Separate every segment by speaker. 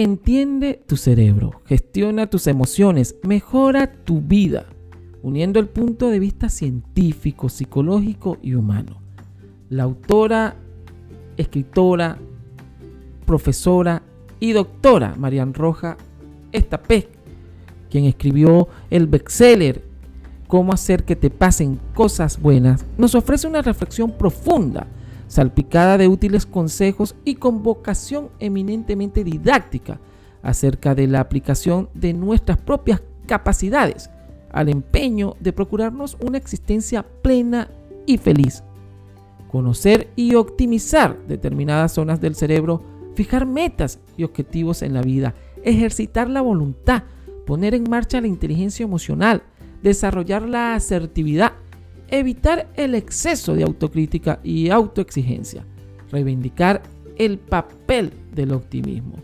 Speaker 1: Entiende tu cerebro, gestiona tus emociones, mejora tu vida, uniendo el punto de vista científico, psicológico y humano. La autora, escritora, profesora y doctora Marian Roja Estapé, quien escribió el bestseller Cómo hacer que te pasen cosas buenas, nos ofrece una reflexión profunda salpicada de útiles consejos y con vocación eminentemente didáctica acerca de la aplicación de nuestras propias capacidades al empeño de procurarnos una existencia plena y feliz. Conocer y optimizar determinadas zonas del cerebro, fijar metas y objetivos en la vida, ejercitar la voluntad, poner en marcha la inteligencia emocional, desarrollar la asertividad, evitar el exceso de autocrítica y autoexigencia, reivindicar el papel del optimismo.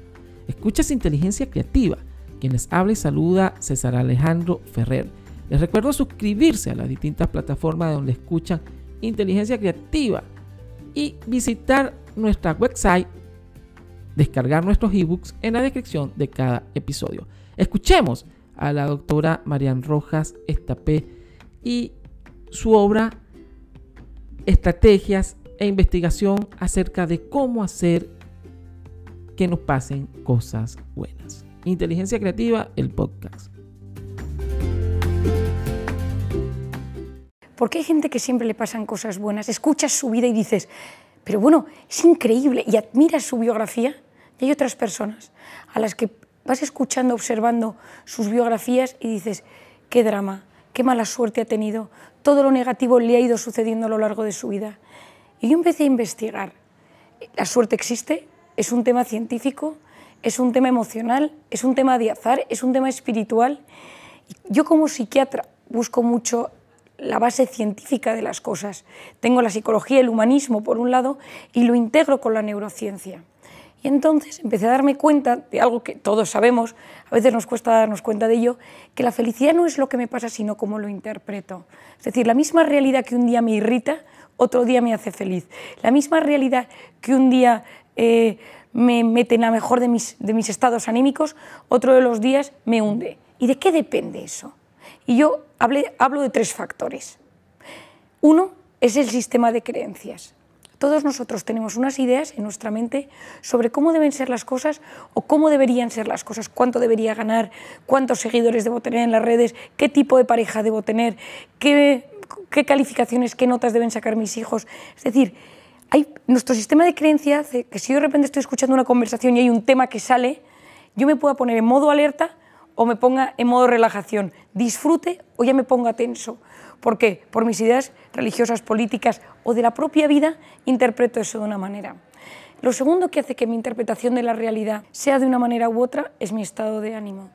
Speaker 1: Escuchas Inteligencia Creativa. Quienes habla y saluda César Alejandro Ferrer. Les recuerdo suscribirse a las distintas plataformas donde escuchan Inteligencia Creativa y visitar nuestra website, descargar nuestros ebooks en la descripción de cada episodio. Escuchemos a la doctora Marian Rojas Estapé y su obra Estrategias e investigación acerca de cómo hacer que nos pasen cosas buenas. Inteligencia Creativa, el podcast.
Speaker 2: Porque hay gente que siempre le pasan cosas buenas, escuchas su vida y dices, pero bueno, es increíble, y admiras su biografía, y hay otras personas a las que vas escuchando, observando sus biografías y dices, qué drama, qué mala suerte ha tenido, todo lo negativo le ha ido sucediendo a lo largo de su vida. Y yo empecé a investigar. ¿La suerte existe? ¿Es un tema científico? ¿Es un tema emocional? ¿Es un tema de azar? ¿Es un tema espiritual? Yo como psiquiatra busco mucho la base científica de las cosas. Tengo la psicología, el humanismo por un lado y lo integro con la neurociencia. Y entonces empecé a darme cuenta de algo que todos sabemos, a veces nos cuesta darnos cuenta de ello, que la felicidad no es lo que me pasa, sino cómo lo interpreto. Es decir, la misma realidad que un día me irrita, otro día me hace feliz. La misma realidad que un día eh, me mete en la mejor de mis, de mis estados anímicos, otro de los días me hunde. ¿Y de qué depende eso? Y yo hablo de tres factores. Uno es el sistema de creencias. Todos nosotros tenemos unas ideas en nuestra mente sobre cómo deben ser las cosas o cómo deberían ser las cosas, cuánto debería ganar, cuántos seguidores debo tener en las redes, qué tipo de pareja debo tener, qué, calificaciones, qué notas deben sacar mis hijos. Es decir, nuestro sistema de creencias hace que si yo de repente estoy escuchando una conversación y hay un tema que sale, yo me pueda poner en modo alerta o me ponga en modo relajación, disfrute o ya me ponga tenso. ¿Por qué? Por mis ideas religiosas, políticas o de la propia vida, interpreto eso de una manera. Lo segundo que hace que mi interpretación de la realidad sea de una manera u otra es mi estado de ánimo.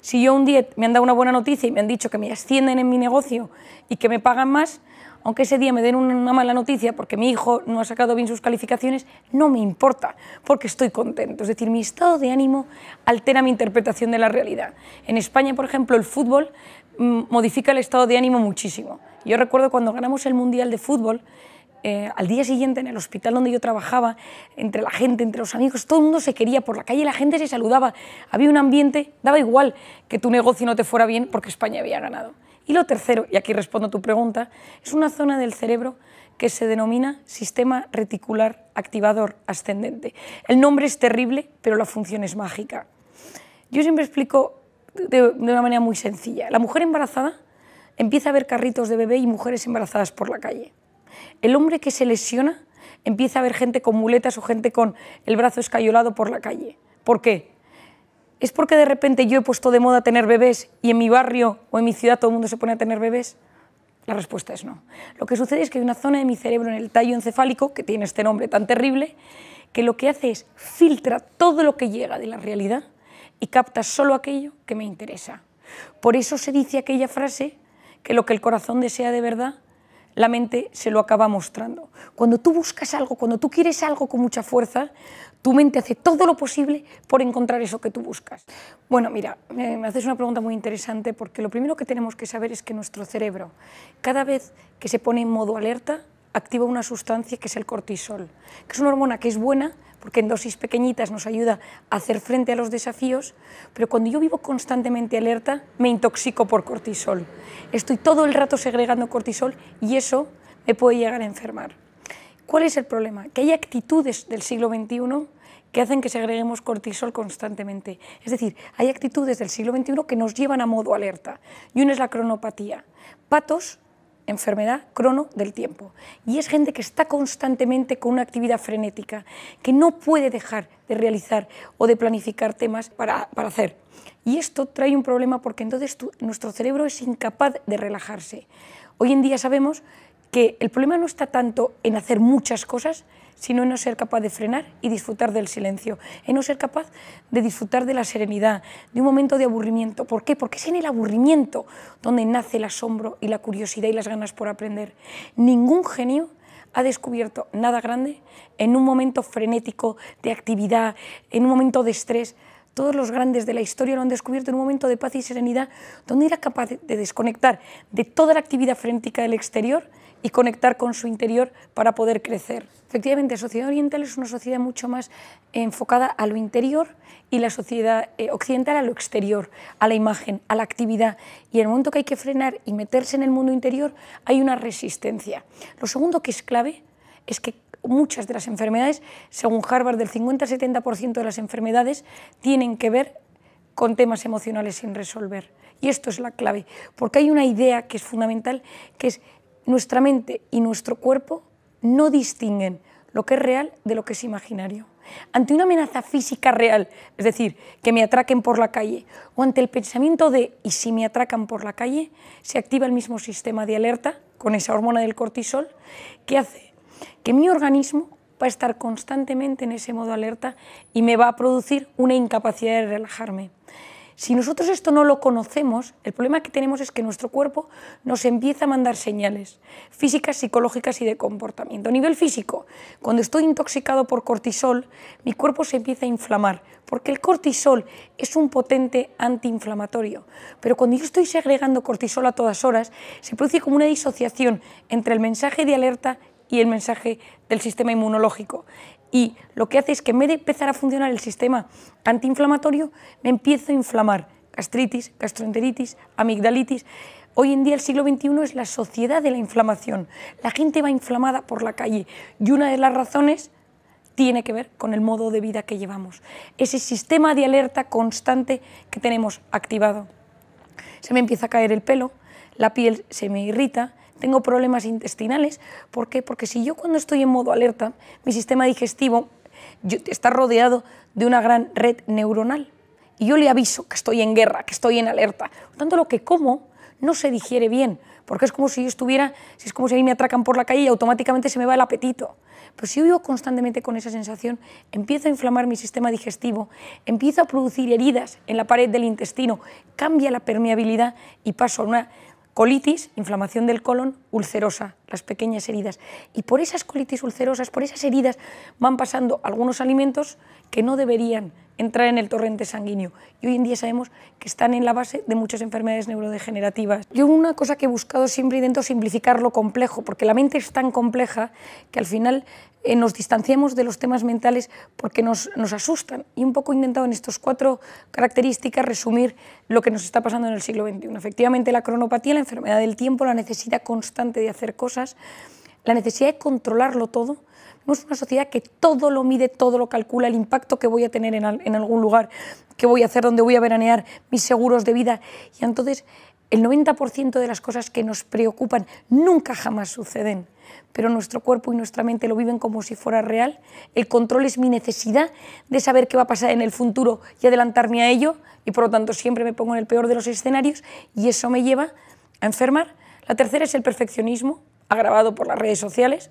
Speaker 2: Si yo un día me han dado una buena noticia y me han dicho que me ascienden en mi negocio y que me pagan más, aunque ese día me den una mala noticia porque mi hijo no ha sacado bien sus calificaciones, no me importa, porque estoy contento. Es decir, mi estado de ánimo altera mi interpretación de la realidad. En España, por ejemplo, el fútbol modifica el estado de ánimo muchísimo. Yo recuerdo cuando ganamos el Mundial de Fútbol, eh, al día siguiente en el hospital donde yo trabajaba, entre la gente, entre los amigos, todo el mundo se quería, por la calle la gente se saludaba, había un ambiente, daba igual que tu negocio no te fuera bien porque España había ganado. Y lo tercero, y aquí respondo a tu pregunta, es una zona del cerebro que se denomina sistema reticular activador ascendente. El nombre es terrible, pero la función es mágica. Yo siempre explico de, una manera muy sencilla. La mujer embarazada empieza a ver carritos de bebé y mujeres embarazadas por la calle. El hombre que se lesiona empieza a ver gente con muletas o gente con el brazo escayolado por la calle. ¿Por qué? ¿Es porque de repente yo he puesto de moda tener bebés y en mi barrio o en mi ciudad todo el mundo se pone a tener bebés? La respuesta es no. Lo que sucede es que hay una zona de mi cerebro en el tallo encefálico, que tiene este nombre tan terrible, que lo que hace es filtra todo lo que llega de la realidad y capta solo aquello que me interesa. Por eso se dice aquella frase que lo que el corazón desea de verdad, la mente se lo acaba mostrando. Cuando tú buscas algo, cuando tú quieres algo con mucha fuerza, tu mente hace todo lo posible por encontrar eso que tú buscas. Bueno, mira, me haces una pregunta muy interesante porque lo primero que tenemos que saber es que nuestro cerebro, cada vez que se pone en modo alerta, activa una sustancia que es el cortisol, que es una hormona que es buena porque en dosis pequeñitas nos ayuda a hacer frente a los desafíos, pero cuando yo vivo constantemente alerta, me intoxico por cortisol. Estoy todo el rato segregando cortisol y eso me puede llegar a enfermar. ¿Cuál es el problema? Que hay actitudes del siglo XXI que hacen que segreguemos cortisol constantemente. Es decir, hay actitudes del siglo XXI que nos llevan a modo alerta. Y una es la cronopatía. Patos enfermedad crono del tiempo. Y es gente que está constantemente con una actividad frenética, que no puede dejar de realizar o de planificar temas para, hacer. Y esto trae un problema porque entonces nuestro cerebro es incapaz de relajarse. Hoy en día sabemos que el problema no está tanto en hacer muchas cosas, sino en no ser capaz de frenar y disfrutar del silencio, en no ser capaz de disfrutar de la serenidad, de un momento de aburrimiento. ¿Por qué? Porque es en el aburrimiento donde nace el asombro y la curiosidad y las ganas por aprender. Ningún genio ha descubierto nada grande en un momento frenético de actividad, en un momento de estrés. Todos los grandes de la historia lo han descubierto en un momento de paz y serenidad, donde era capaz de desconectar de toda la actividad frenética del exterior y conectar con su interior para poder crecer. Efectivamente, la sociedad oriental es una sociedad mucho más enfocada a lo interior y la sociedad eh, occidental a lo exterior, a la imagen, a la actividad. Y en el momento que hay que frenar y meterse en el mundo interior, hay una resistencia. Lo segundo que es clave es que muchas de las enfermedades, según Harvard, del 50-70% de las enfermedades tienen que ver con temas emocionales sin resolver. Y esto es la clave, porque hay una idea que es fundamental, que es nuestra mente y nuestro cuerpo no distinguen lo que es real de lo que es imaginario. Ante una amenaza física real, es decir, que me atraquen por la calle, o ante el pensamiento de ¿y si me atracan por la calle?, se activa el mismo sistema de alerta con esa hormona del cortisol que hace que mi organismo va a estar constantemente en ese modo alerta y me va a producir una incapacidad de relajarme. Si nosotros esto no lo conocemos, el problema que tenemos es que nuestro cuerpo nos empieza a mandar señales físicas, psicológicas y de comportamiento. A nivel físico, cuando estoy intoxicado por cortisol, mi cuerpo se empieza a inflamar, porque el cortisol es un potente antiinflamatorio. Pero cuando yo estoy segregando cortisol a todas horas, se produce como una disociación entre el mensaje de alerta y el mensaje del sistema inmunológico y lo que hace es que en vez de empezar a funcionar el sistema antiinflamatorio, me empiezo a inflamar. Gastritis, gastroenteritis, amigdalitis. Hoy en día el siglo XXI es la sociedad de la inflamación. La gente va inflamada por la calle y una de las razones tiene que ver con el modo de vida que llevamos. Ese sistema de alerta constante que tenemos activado. Se me empieza a caer el pelo, la piel se me irrita, tengo problemas intestinales. ¿Por qué? Porque si yo cuando estoy en modo alerta, mi sistema digestivo está rodeado de una gran red neuronal y yo le aviso que estoy en guerra, que estoy en alerta. Por tanto, lo que como no se digiere bien, porque es como si yo estuviera, es como si a mí me atracan por la calle y automáticamente se me va el apetito. Pero si yo vivo constantemente con esa sensación, empiezo a inflamar mi sistema digestivo, empiezo a producir heridas en la pared del intestino, cambia la permeabilidad y paso a una Colitis, inflamación del colon, ulcerosa, las pequeñas heridas. Y por esas colitis ulcerosas, por esas heridas, van pasando algunos alimentos que no deberían entrar en el torrente sanguíneo. Y hoy en día sabemos que están en la base de muchas enfermedades neurodegenerativas. Yo una cosa que he buscado siempre intento simplificar lo complejo, porque la mente es tan compleja que al final eh, nos distanciamos de los temas mentales porque nos, nos asustan. Y un poco he intentado en estas cuatro características resumir lo que nos está pasando en el siglo XXI. Efectivamente, la cronopatía, la enfermedad del tiempo, la necesidad constante de hacer cosas, la necesidad de controlarlo todo. Somos una sociedad que todo lo mide, todo lo calcula, el impacto que voy a tener en, en algún lugar, que voy a hacer, donde voy a veranear, mis seguros de vida. Y entonces el 90% de las cosas que nos preocupan nunca jamás suceden pero nuestro cuerpo y nuestra mente lo viven como si fuera real. El control es mi necesidad de saber qué va a pasar en el futuro y adelantarme a ello, y por lo tanto siempre me pongo en el peor de los escenarios y eso me lleva a enfermar. La tercera es el perfeccionismo, agravado por las redes sociales.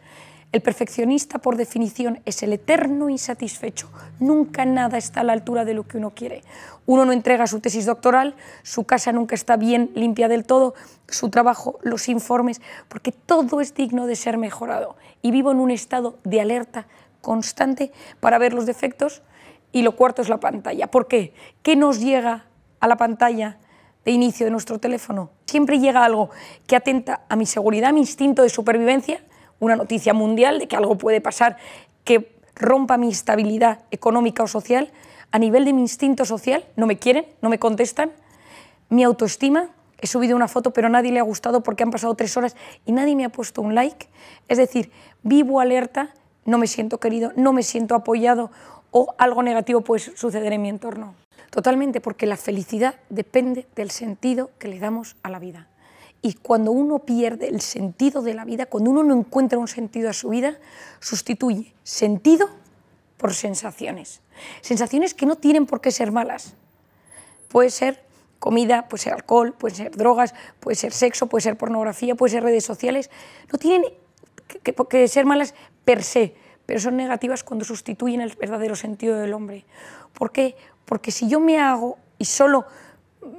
Speaker 2: El perfeccionista, por definición, es el eterno insatisfecho. Nunca nada está a la altura de lo que uno quiere. Uno no entrega su tesis doctoral, su casa nunca está bien limpia del todo, su trabajo, los informes, porque todo es digno de ser mejorado. Y vivo en un estado de alerta constante para ver los defectos. Y lo cuarto es la pantalla. ¿Por qué? ¿Qué nos llega a la pantalla de inicio de nuestro teléfono? Siempre llega algo que atenta a mi seguridad, a mi instinto de supervivencia, una noticia mundial de que algo puede pasar que rompa mi estabilidad económica o social, a nivel de mi instinto social, no me quieren, no me contestan, mi autoestima, he subido una foto pero a nadie le ha gustado porque han pasado tres horas y nadie me ha puesto un like, es decir, vivo alerta, no me siento querido, no me siento apoyado o algo negativo puede suceder en mi entorno. Totalmente, porque la felicidad depende del sentido que le damos a la vida. Y cuando uno pierde el sentido de la vida, cuando uno no encuentra un sentido a su vida, sustituye sentido por sensaciones. Sensaciones que no tienen por qué ser malas. Puede ser comida, puede ser alcohol, puede ser drogas, puede ser sexo, puede ser pornografía, puede ser redes sociales. No tienen que, que ser malas per se, pero son negativas cuando sustituyen el verdadero sentido del hombre. ¿Por qué? Porque si yo me hago y solo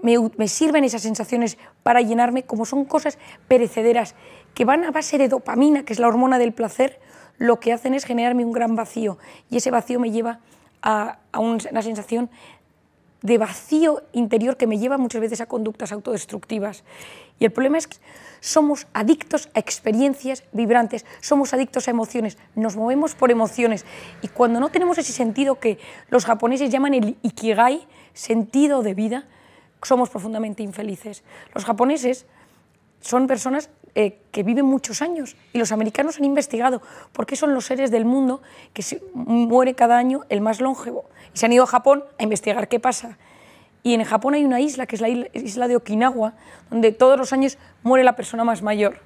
Speaker 2: me, sirven esas sensaciones para llenarme, como son cosas perecederas que van a base de dopamina, que es la hormona del placer, lo que hacen es generarme un gran vacío. Y ese vacío me lleva a, una sensación de vacío interior que me lleva muchas veces a conductas autodestructivas. Y el problema es que somos adictos a experiencias vibrantes, somos adictos a emociones, nos movemos por emociones y cuando no tenemos ese sentido que los japoneses llaman el ikigai, sentido de vida, somos profundamente infelices. Los japoneses son personas eh, que viven muchos años y los americanos han investigado por qué son los seres del mundo que muere cada año el más longevo. Y se han ido a Japón a investigar qué pasa. Y en Japón hay una isla, que es la isla de Okinawa, donde todos los años muere la persona más mayor.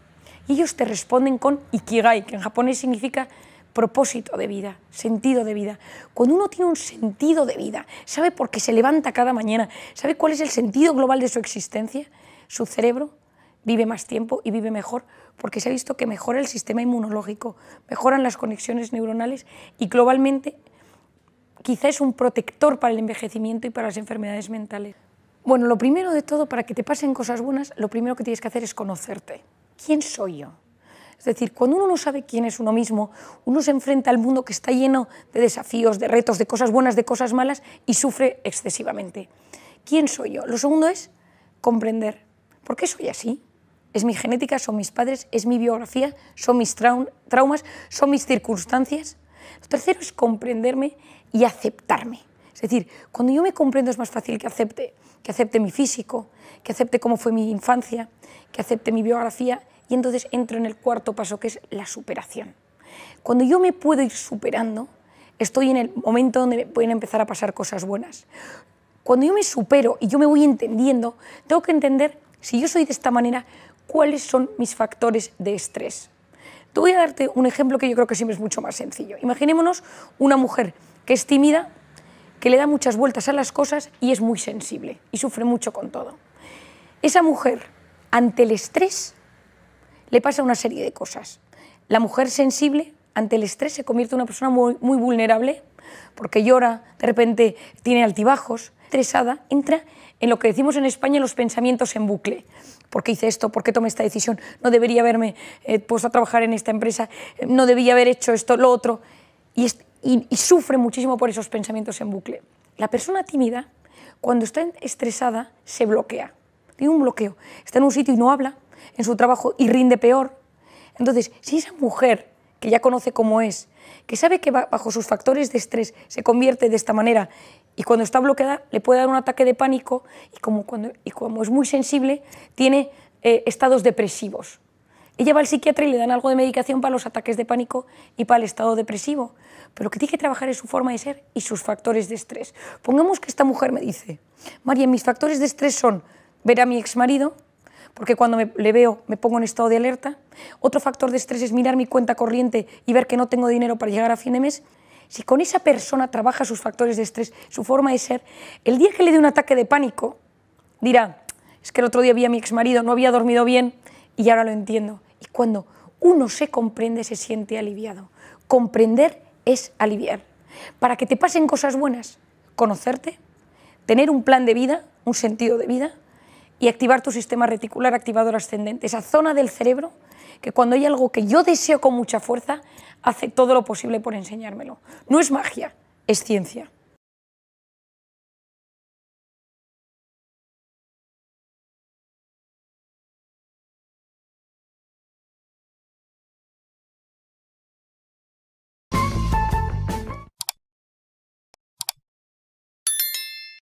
Speaker 2: Y ellos te responden con ikigai, que en japonés significa propósito de vida, sentido de vida. Cuando uno tiene un sentido de vida, sabe por qué se levanta cada mañana, sabe cuál es el sentido global de su existencia, su cerebro vive más tiempo y vive mejor porque se ha visto que mejora el sistema inmunológico, mejoran las conexiones neuronales y globalmente quizá es un protector para el envejecimiento y para las enfermedades mentales. Bueno, lo primero de todo, para que te pasen cosas buenas, lo primero que tienes que hacer es conocerte. ¿Quién soy yo? Es decir, cuando uno no sabe quién es uno mismo, uno se enfrenta al mundo que está lleno de desafíos, de retos, de cosas buenas, de cosas malas y sufre excesivamente. ¿Quién soy yo? Lo segundo es comprender. ¿Por qué soy así? ¿Es mi genética? ¿Son mis padres? ¿Es mi biografía? ¿Son mis traumas? ¿Son mis circunstancias? Lo tercero es comprenderme y aceptarme. Es decir, cuando yo me comprendo es más fácil que acepte, que acepte mi físico, que acepte cómo fue mi infancia, que acepte mi biografía y entonces entro en el cuarto paso, que es la superación. Cuando yo me puedo ir superando, estoy en el momento donde me pueden empezar a pasar cosas buenas. Cuando yo me supero y yo me voy entendiendo, tengo que entender, si yo soy de esta manera, cuáles son mis factores de estrés. Te voy a darte un ejemplo que yo creo que siempre es mucho más sencillo. Imaginémonos una mujer que es tímida, que le da muchas vueltas a las cosas y es muy sensible y sufre mucho con todo. Esa mujer, ante el estrés, le pasa una serie de cosas. La mujer sensible ante el estrés se convierte en una persona muy, vulnerable porque llora, de repente tiene altibajos, estresada, entra en lo que decimos en España los pensamientos en bucle. ¿Por qué hice esto? ¿Por qué tomé esta decisión? No debería haberme eh, puesto a trabajar en esta empresa, eh, no debía haber hecho esto, lo otro. Y, y sufre muchísimo por esos pensamientos en bucle. La persona tímida, cuando está estresada, se bloquea. Tiene un bloqueo. Está en un sitio y no habla, en su trabajo y rinde peor. Entonces, si esa mujer que ya conoce cómo es, que sabe que bajo sus factores de estrés se convierte de esta manera y cuando está bloqueada le puede dar un ataque de pánico y como, cuando, y como es muy sensible, tiene eh, estados depresivos. Ella va al psiquiatra y le dan algo de medicación para los ataques de pánico y para el estado depresivo. Pero lo que tiene que trabajar es su forma de ser y sus factores de estrés. Pongamos que esta mujer me dice, María, mis factores de estrés son ver a mi exmarido, porque cuando le veo me pongo en estado de alerta. Otro factor de estrés es mirar mi cuenta corriente y ver que no tengo dinero para llegar a fin de mes. Si con esa persona trabaja sus factores de estrés, su forma de ser, el día que le dé un ataque de pánico, dirá, es que el otro día vi a mi exmarido, no había dormido bien y ahora lo entiendo. Y cuando uno se comprende, se siente aliviado. Comprender es aliviar. Para que te pasen cosas buenas, conocerte, tener un plan de vida, un sentido de vida, y activar tu sistema reticular activador ascendente, esa zona del cerebro que cuando hay algo que yo deseo con mucha fuerza, hace todo lo posible por enseñármelo. No es magia, es ciencia.